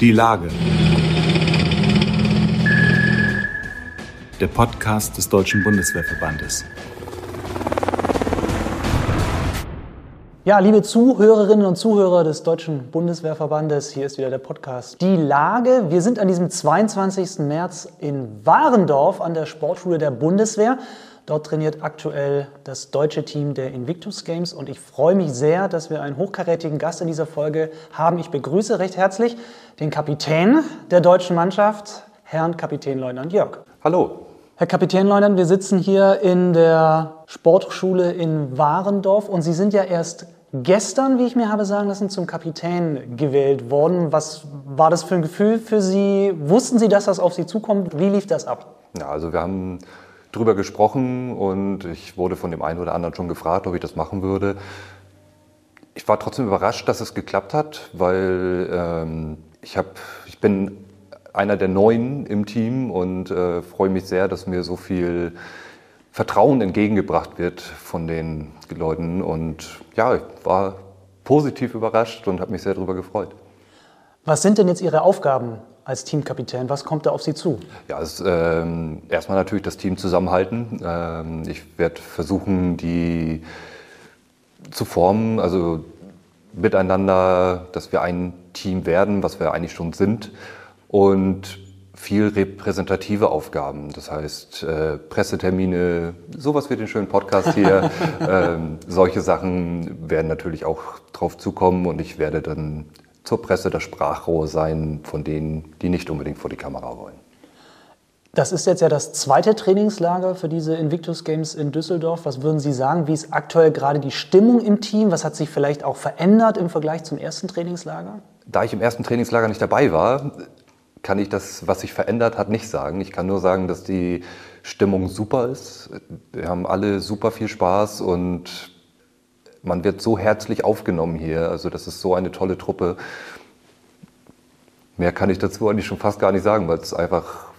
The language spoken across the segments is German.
Die Lage. Der Podcast des Deutschen Bundeswehrverbandes. Ja, liebe Zuhörerinnen und Zuhörer des Deutschen Bundeswehrverbandes, hier ist wieder der Podcast Die Lage. Wir sind an diesem 22. März in Warendorf an der Sportschule der Bundeswehr. Dort trainiert aktuell das deutsche Team der Invictus Games und ich freue mich sehr, dass wir einen hochkarätigen Gast in dieser Folge haben. Ich begrüße recht herzlich den Kapitän der deutschen Mannschaft, Herrn Kapitänleutnant Jörg. Hallo. Herr Kapitänleutnant, wir sitzen hier in der Sportschule in Warendorf und Sie sind ja erst gestern, wie ich mir habe sagen lassen, zum Kapitän gewählt worden. Was war das für ein Gefühl für Sie? Wussten Sie, dass das auf Sie zukommt? Wie lief das ab? Ja, also wir haben drüber gesprochen und ich wurde von dem einen oder anderen schon gefragt, ob ich das machen würde. Ich war trotzdem überrascht, dass es geklappt hat, weil ähm, ich, hab, ich bin einer der Neuen im Team und äh, freue mich sehr, dass mir so viel Vertrauen entgegengebracht wird von den Leuten. Und ja, ich war positiv überrascht und habe mich sehr darüber gefreut. Was sind denn jetzt Ihre Aufgaben als Teamkapitän? Was kommt da auf Sie zu? Ja, also, ähm, erstmal natürlich das Team zusammenhalten. Ähm, ich werde versuchen, die zu formen, also miteinander, dass wir ein Team werden, was wir eigentlich schon sind. Und viel repräsentative Aufgaben. Das heißt, äh, Pressetermine, sowas wie den schönen Podcast hier. ähm, solche Sachen werden natürlich auch drauf zukommen und ich werde dann zur Presse das Sprachrohr sein von denen, die nicht unbedingt vor die Kamera wollen. Das ist jetzt ja das zweite Trainingslager für diese Invictus Games in Düsseldorf. Was würden Sie sagen? Wie ist aktuell gerade die Stimmung im Team? Was hat sich vielleicht auch verändert im Vergleich zum ersten Trainingslager? Da ich im ersten Trainingslager nicht dabei war, kann ich das, was sich verändert hat, nicht sagen. Ich kann nur sagen, dass die Stimmung super ist. Wir haben alle super viel Spaß und man wird so herzlich aufgenommen hier. Also das ist so eine tolle Truppe. Mehr kann ich dazu eigentlich schon fast gar nicht sagen, weil es einfach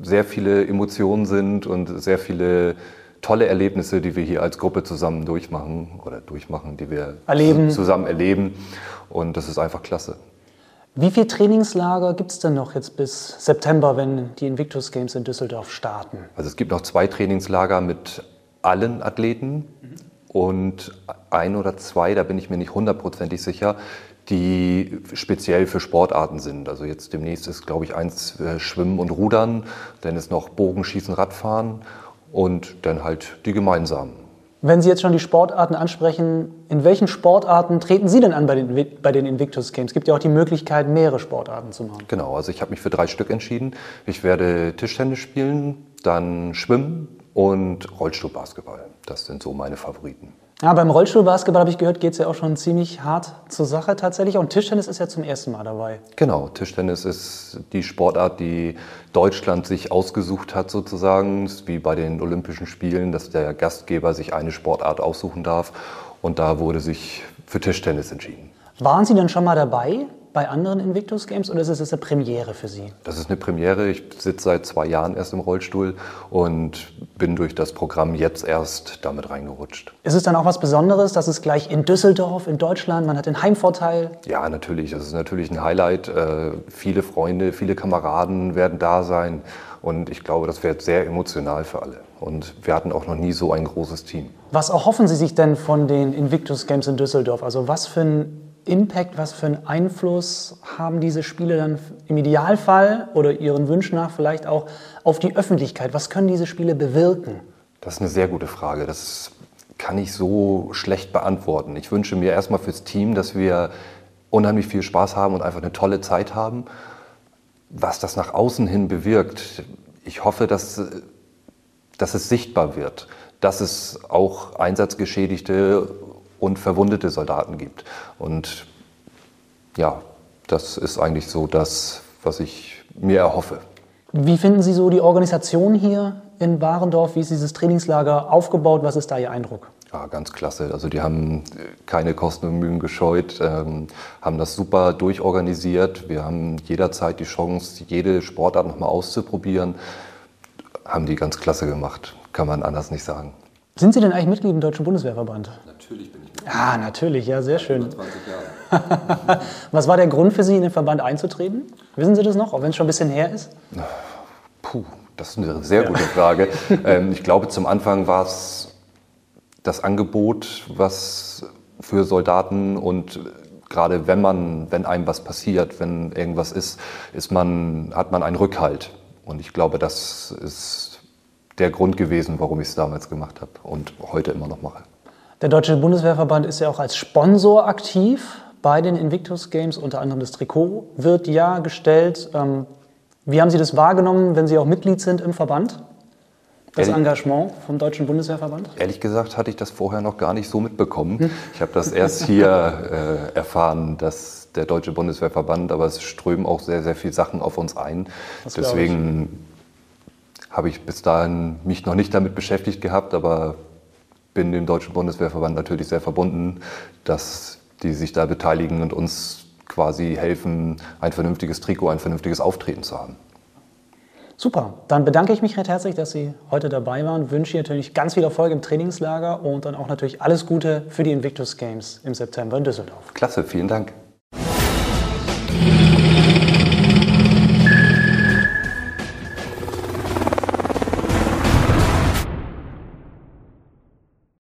sehr viele Emotionen sind und sehr viele tolle Erlebnisse, die wir hier als Gruppe zusammen durchmachen oder durchmachen, die wir erleben. zusammen erleben. Und das ist einfach klasse. Wie viele Trainingslager gibt es denn noch jetzt bis September, wenn die Invictus Games in Düsseldorf starten? Also es gibt noch zwei Trainingslager mit allen Athleten und ein oder zwei, da bin ich mir nicht hundertprozentig sicher, die speziell für Sportarten sind. Also jetzt demnächst ist, glaube ich, eins äh, Schwimmen und Rudern, dann ist noch Bogenschießen, Radfahren und dann halt die gemeinsamen. Wenn Sie jetzt schon die Sportarten ansprechen, in welchen Sportarten treten Sie denn an bei den, bei den Invictus Games? Es gibt ja auch die Möglichkeit, mehrere Sportarten zu machen. Genau, also ich habe mich für drei Stück entschieden. Ich werde Tischtennis spielen, dann Schwimmen und Rollstuhlbasketball. Das sind so meine Favoriten. Ja, beim Rollstuhlbasketball habe ich gehört, geht es ja auch schon ziemlich hart zur Sache tatsächlich. Und Tischtennis ist ja zum ersten Mal dabei. Genau, Tischtennis ist die Sportart, die Deutschland sich ausgesucht hat sozusagen, wie bei den Olympischen Spielen, dass der Gastgeber sich eine Sportart aussuchen darf. Und da wurde sich für Tischtennis entschieden. Waren Sie denn schon mal dabei? Bei anderen Invictus Games oder ist es eine Premiere für Sie? Das ist eine Premiere. Ich sitze seit zwei Jahren erst im Rollstuhl und bin durch das Programm jetzt erst damit reingerutscht. Ist es dann auch was Besonderes, dass es gleich in Düsseldorf, in Deutschland, man hat den Heimvorteil? Ja, natürlich. Das ist natürlich ein Highlight. Äh, viele Freunde, viele Kameraden werden da sein. Und ich glaube, das wird sehr emotional für alle. Und wir hatten auch noch nie so ein großes Team. Was erhoffen Sie sich denn von den Invictus Games in Düsseldorf? Also was für ein Impact, was für einen Einfluss haben diese Spiele dann im Idealfall oder Ihren Wünschen nach vielleicht auch auf die Öffentlichkeit? Was können diese Spiele bewirken? Das ist eine sehr gute Frage. Das kann ich so schlecht beantworten. Ich wünsche mir erstmal fürs Team, dass wir unheimlich viel Spaß haben und einfach eine tolle Zeit haben. Was das nach außen hin bewirkt, ich hoffe, dass, dass es sichtbar wird, dass es auch Einsatzgeschädigte und verwundete Soldaten gibt. Und ja, das ist eigentlich so das, was ich mir erhoffe. Wie finden Sie so die Organisation hier in Warendorf? Wie ist dieses Trainingslager aufgebaut? Was ist da Ihr Eindruck? Ja, ganz klasse. Also die haben keine Kosten und Mühen gescheut, ähm, haben das super durchorganisiert. Wir haben jederzeit die Chance, jede Sportart nochmal auszuprobieren. Haben die ganz klasse gemacht, kann man anders nicht sagen. Sind Sie denn eigentlich Mitglied im Deutschen Bundeswehrverband? Natürlich bin ich Mitglied. Ah, natürlich, ja, sehr schön. 20 Jahre. Was war der Grund für Sie, in den Verband einzutreten? Wissen Sie das noch, auch wenn es schon ein bisschen her ist? Puh, das ist eine sehr gute Frage. ähm, ich glaube, zum Anfang war es das Angebot, was für Soldaten und gerade wenn man, wenn einem was passiert, wenn irgendwas ist, ist man, hat man einen Rückhalt. Und ich glaube, das ist der Grund gewesen, warum ich es damals gemacht habe und heute immer noch mache. Der Deutsche Bundeswehrverband ist ja auch als Sponsor aktiv bei den Invictus Games. Unter anderem das Trikot wird ja gestellt. Ähm, wie haben Sie das wahrgenommen, wenn Sie auch Mitglied sind im Verband? Das Engagement vom Deutschen Bundeswehrverband? Ehrlich gesagt hatte ich das vorher noch gar nicht so mitbekommen. Hm. Ich habe das erst hier äh, erfahren, dass der Deutsche Bundeswehrverband, aber es strömen auch sehr, sehr viele Sachen auf uns ein. Das Deswegen habe ich bis dahin mich noch nicht damit beschäftigt gehabt, aber bin dem Deutschen Bundeswehrverband natürlich sehr verbunden, dass die sich da beteiligen und uns quasi helfen, ein vernünftiges Trikot, ein vernünftiges Auftreten zu haben. Super, dann bedanke ich mich recht herzlich, dass Sie heute dabei waren. Wünsche Ihnen natürlich ganz viel Erfolg im Trainingslager und dann auch natürlich alles Gute für die Invictus Games im September in Düsseldorf. Klasse, vielen Dank.